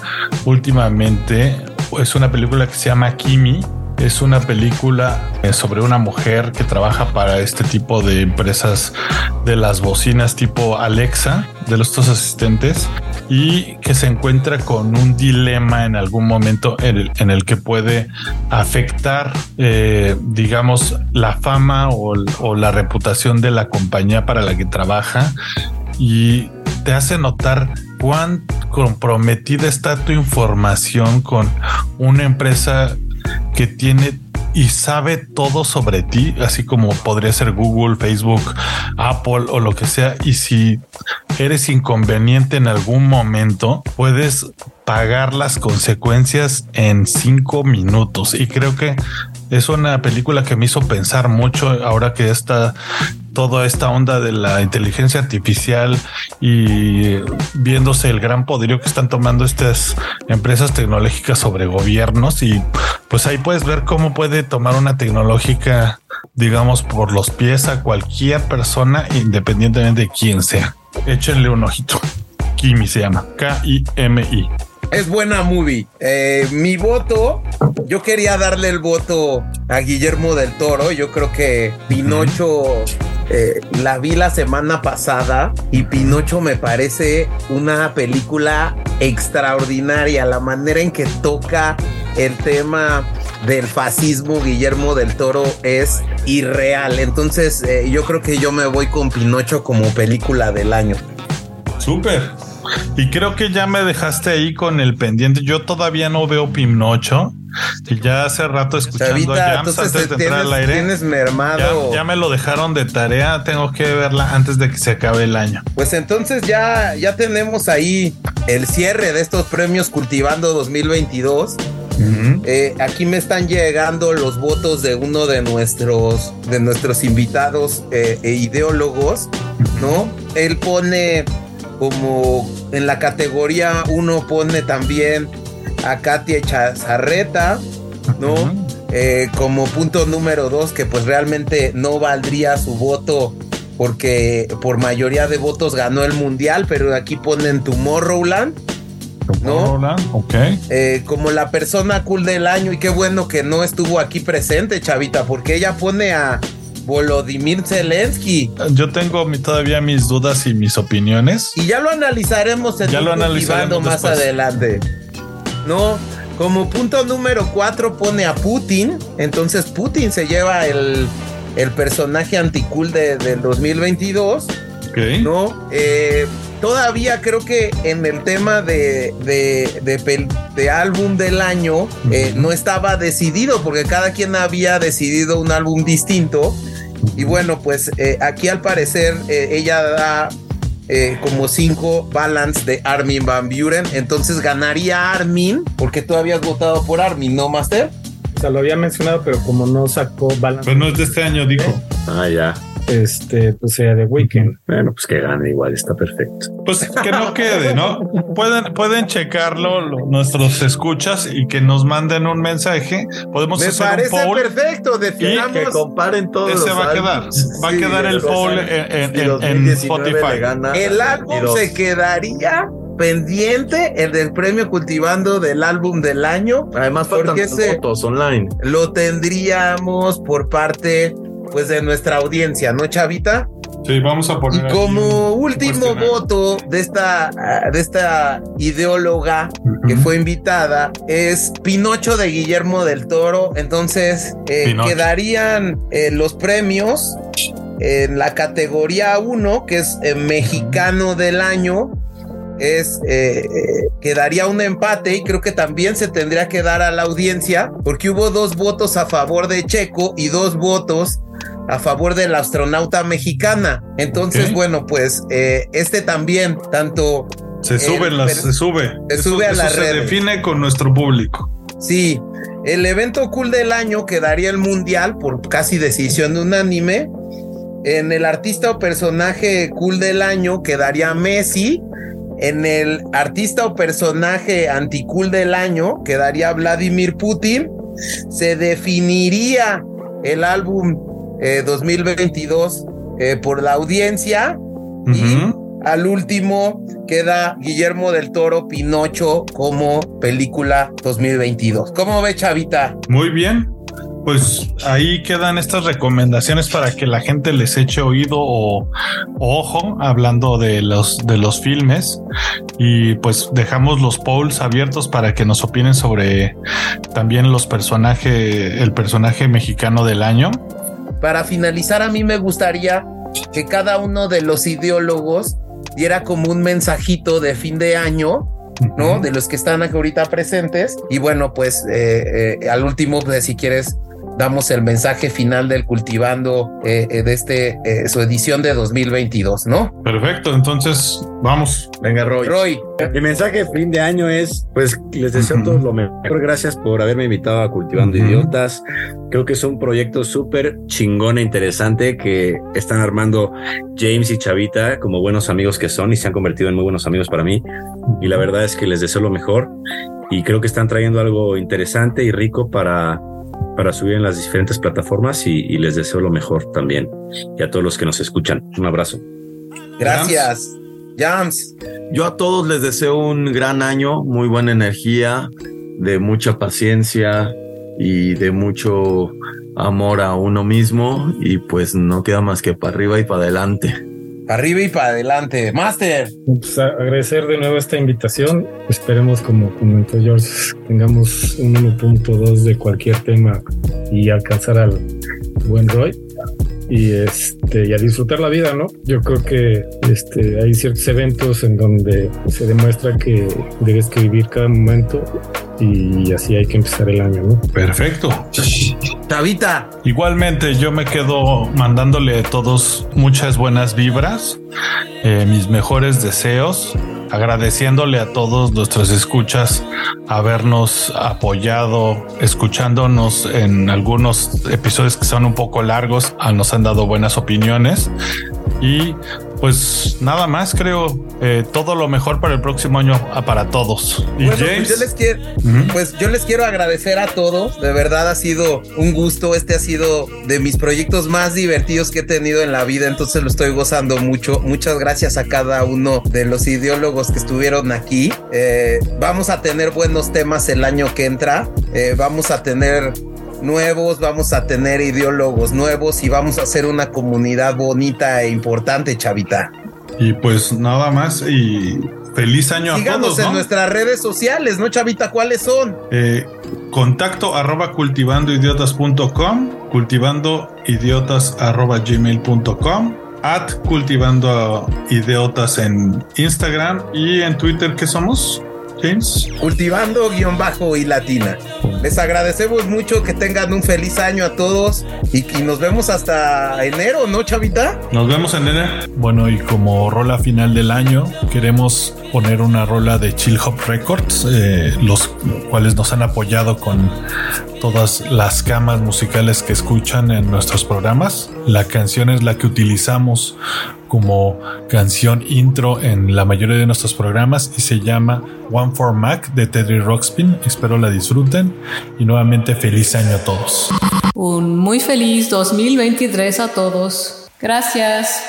Speaker 2: últimamente es una película que se llama Kimi. Es una película eh, sobre una mujer que trabaja para este tipo de empresas de las bocinas tipo Alexa, de los dos asistentes, y que se encuentra con un dilema en algún momento en el, en el que puede afectar, eh, digamos, la fama o, o la reputación de la compañía para la que trabaja. Y te hace notar cuán comprometida está tu información con una empresa que tiene y sabe todo sobre ti, así como podría ser Google, Facebook, Apple o lo que sea. Y si eres inconveniente en algún momento, puedes pagar las consecuencias en cinco minutos. Y creo que es una película que me hizo pensar mucho ahora que está toda esta onda de la inteligencia artificial y viéndose el gran poderío que están tomando estas empresas tecnológicas sobre gobiernos y pues ahí puedes ver cómo puede tomar una tecnológica digamos por los pies a cualquier persona independientemente de quién sea. Échenle un ojito. Kimi se llama K-I-M-I.
Speaker 3: Es buena movie. Eh, mi voto, yo quería darle el voto a Guillermo del Toro. Yo creo que Pinocho eh, la vi la semana pasada y Pinocho me parece una película extraordinaria. La manera en que toca el tema del fascismo Guillermo del Toro es irreal. Entonces eh, yo creo que yo me voy con Pinocho como película del año.
Speaker 2: Súper. Y creo que ya me dejaste ahí con el pendiente. Yo todavía no veo Pinocho. Y ya hace rato escuchando
Speaker 3: Chavita,
Speaker 2: Jams
Speaker 3: entonces
Speaker 2: antes de
Speaker 3: tienes,
Speaker 2: entrar al aire.
Speaker 3: tienes mermado.
Speaker 2: Ya, ya me lo dejaron de tarea. Tengo que verla antes de que se acabe el año.
Speaker 3: Pues entonces ya, ya tenemos ahí el cierre de estos premios Cultivando 2022. Eh, aquí me están llegando los votos de uno de nuestros, de nuestros invitados eh, e ideólogos, ¿no? Él pone como en la categoría uno pone también a Katia Chazarreta, ¿no? Eh, como punto número dos, que pues realmente no valdría su voto porque por mayoría de votos ganó el mundial, pero aquí ponen Tomorrowland. ¿no?
Speaker 2: Ok.
Speaker 3: Eh, como la persona cool del año y qué bueno que no estuvo aquí presente, Chavita, porque ella pone a Volodymyr Zelensky
Speaker 2: Yo tengo todavía mis dudas y mis opiniones.
Speaker 3: y ya lo analizaremos en
Speaker 2: Ya lo analizaremos
Speaker 3: más adelante. No, como punto número cuatro pone a Putin, entonces Putin se lleva el, el personaje anticool de, del 2022.
Speaker 2: Ok.
Speaker 3: ¿no? Eh, todavía creo que en el tema de, de, de álbum del año eh, no estaba decidido porque cada quien había decidido un álbum distinto. Y bueno, pues eh, aquí al parecer eh, ella da eh, como cinco balance de Armin Van Buren. Entonces ganaría Armin porque tú habías votado por Armin, ¿no, Master?
Speaker 6: O sea, lo había mencionado, pero como no sacó balance,
Speaker 2: Pero no es de este año, dijo.
Speaker 5: Ah, ya.
Speaker 6: Este, pues sea de Weekend.
Speaker 5: Bueno, pues que gane igual, está perfecto.
Speaker 2: Pues que no quede, ¿no? Pueden, pueden checarlo lo- nuestros escuchas y que nos manden un mensaje. Podemos
Speaker 3: Me
Speaker 2: hacer
Speaker 3: parece
Speaker 2: un poll.
Speaker 3: perfecto.
Speaker 4: Que
Speaker 3: Definamos.
Speaker 4: comparen todos
Speaker 2: Ese
Speaker 4: los
Speaker 2: va a quedar. Va a quedar el poll en, en-
Speaker 4: Y
Speaker 2: en-
Speaker 4: 2019 le
Speaker 2: Spotify.
Speaker 4: gana
Speaker 3: El álbum
Speaker 4: 22.
Speaker 3: se quedaría pendiente, el del premio cultivando del álbum del año.
Speaker 4: Además faltan
Speaker 3: porque
Speaker 4: más
Speaker 3: ese
Speaker 4: votos online.
Speaker 3: lo tendríamos por parte pues de nuestra audiencia, ¿no, Chavita?
Speaker 2: Sí, vamos a poner.
Speaker 3: como último voto de esta, ah, de esta ideóloga que fue invitada es Pinocho de Guillermo del Toro. Entonces eh, quedarían eh, los premios en la categoría 1, que es eh, mexicano del año. Es eh, eh, quedaría un empate y creo que también se tendría que dar a la audiencia porque hubo dos votos a favor de Checo y dos votos a favor de la astronauta mexicana. Entonces, bueno, pues eh, este también, tanto
Speaker 2: Se sube, las, se sube.
Speaker 3: se sube a las
Speaker 2: se
Speaker 3: redes.
Speaker 2: define con nuestro público.
Speaker 3: Sí, el evento cool del año quedaría el mundial por casi decisión unánime. En el artista o personaje cool del año quedaría Messi. En el artista o personaje anticool del año quedaría Vladimir Putin. Se definiría el álbum eh, 2022 eh, por la audiencia. Y al último queda Guillermo del Toro Pinocho como película 2022. ¿Cómo ve, Chavita?
Speaker 2: Muy bien. Pues ahí quedan estas recomendaciones para que la gente les eche oído o, ojo hablando de los de los filmes y pues dejamos los polls abiertos para que nos opinen sobre también los personajes el personaje mexicano del año.
Speaker 3: Para finalizar a mí me gustaría que cada uno de los ideólogos diera como un mensajito de fin de año ¿no? De los que están ahorita presentes. Y bueno, pues eh, eh, al último, pues si quieres, damos el mensaje final del cultivando eh, eh, de este eh, su edición de 2022, ¿no?
Speaker 2: Perfecto, entonces vamos.
Speaker 5: Venga, Roy.
Speaker 3: Roy.
Speaker 5: Mi mensaje de fin de año es, pues les deseo todo lo mejor. Gracias por haberme invitado a Cultivando Idiotas. Creo que es un proyecto súper chingón e interesante que están armando James y Chavita como buenos amigos que son y se han convertido en muy buenos amigos para mí. Y la verdad es que les deseo lo mejor y creo que están trayendo algo interesante y rico para para subir en las diferentes plataformas y, les deseo lo mejor también. Y a todos los que nos escuchan, un abrazo.
Speaker 3: Gracias. Jams.
Speaker 4: Yo a todos les deseo un gran año, muy buena energía, de mucha paciencia y de mucho amor a uno mismo y pues no queda más que para arriba y para adelante.
Speaker 3: Arriba y para adelante. Master.
Speaker 6: Pues agradecer de nuevo esta invitación. Esperemos, como comentó George, tengamos un 1.2 de cualquier tema y alcanzar al buen Roy. Y este, y a disfrutar la vida, ¿no? Yo creo que este, hay ciertos eventos en donde se demuestra que debes que vivir cada momento y así hay que empezar el año, ¿no?
Speaker 2: Perfecto.
Speaker 3: Tabita.
Speaker 2: Igualmente, yo me quedo mandándole a todos muchas buenas vibras, eh, mis mejores deseos, agradeciéndole a todos nuestros escuchas habernos apoyado, escuchándonos en algunos episodios que son un poco largos, ah, nos han dado buenas opiniones. Y pues nada más, creo eh, todo lo mejor para el próximo año ah, para todos.
Speaker 3: Y pues yo les quiero, pues yo les quiero agradecer a todos. De verdad ha sido un gusto. Este ha sido de mis proyectos más divertidos que he tenido en la vida. Entonces lo estoy gozando mucho. Muchas gracias a cada uno de los ideólogos que estuvieron aquí. Eh, vamos a tener buenos temas el año que entra. Eh, vamos a tener nuevos, vamos a tener ideólogos nuevos y vamos a hacer una comunidad bonita e importante, Chavita.
Speaker 2: Y pues nada más y feliz año
Speaker 3: a todos. en nuestras redes sociales, ¿no, Chavita? ¿Cuáles son?
Speaker 2: Eh, contacto arroba cultivandoidiotas.com, cultivandoidiotas arroba gmail.com, at cultivando idiotas en Instagram y en Twitter, ¿qué somos?
Speaker 3: Cultivando guion bajo y latina. Les agradecemos mucho que tengan un feliz año a todos y, nos vemos hasta enero, ¿no, Chavita?
Speaker 2: Nos vemos en enero. Bueno, y como rola final del año, queremos poner una rola de Chill Hop Records, eh, los cuales nos han apoyado con todas las camas musicales que escuchan en nuestros programas. La canción es la que utilizamos como canción intro en la mayoría de nuestros programas y se llama One for Mac de Teddy Rockspin. Espero la disfruten y nuevamente feliz año a todos.
Speaker 1: Un muy feliz 2023 a todos. Gracias.